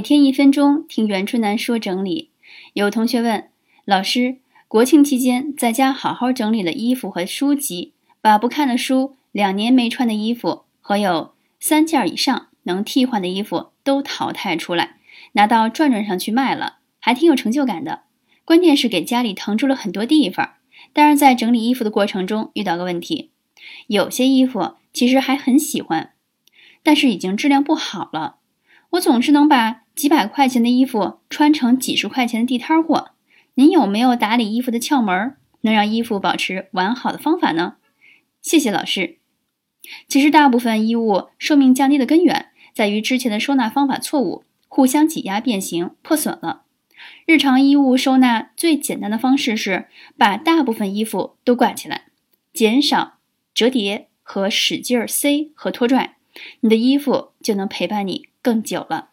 每天一分钟听袁春楠说整理。有同学问老师：国庆期间在家好好整理了衣服和书籍，把不看的书、两年没穿的衣服和有三件以上能替换的衣服都淘汰出来，拿到转转上去卖了，还挺有成就感的。关键是给家里腾出了很多地方。但是在整理衣服的过程中遇到个问题，有些衣服其实还很喜欢，但是已经质量不好了。我总是能把几百块钱的衣服穿成几十块钱的地摊货。您有没有打理衣服的窍门，能让衣服保持完好的方法呢？谢谢老师。其实大部分衣物寿命降低的根源在于之前的收纳方法错误，互相挤压变形破损了。日常衣物收纳最简单的方式是把大部分衣服都挂起来，减少折叠和使劲塞和拖拽，你的衣服就能陪伴你。更久了。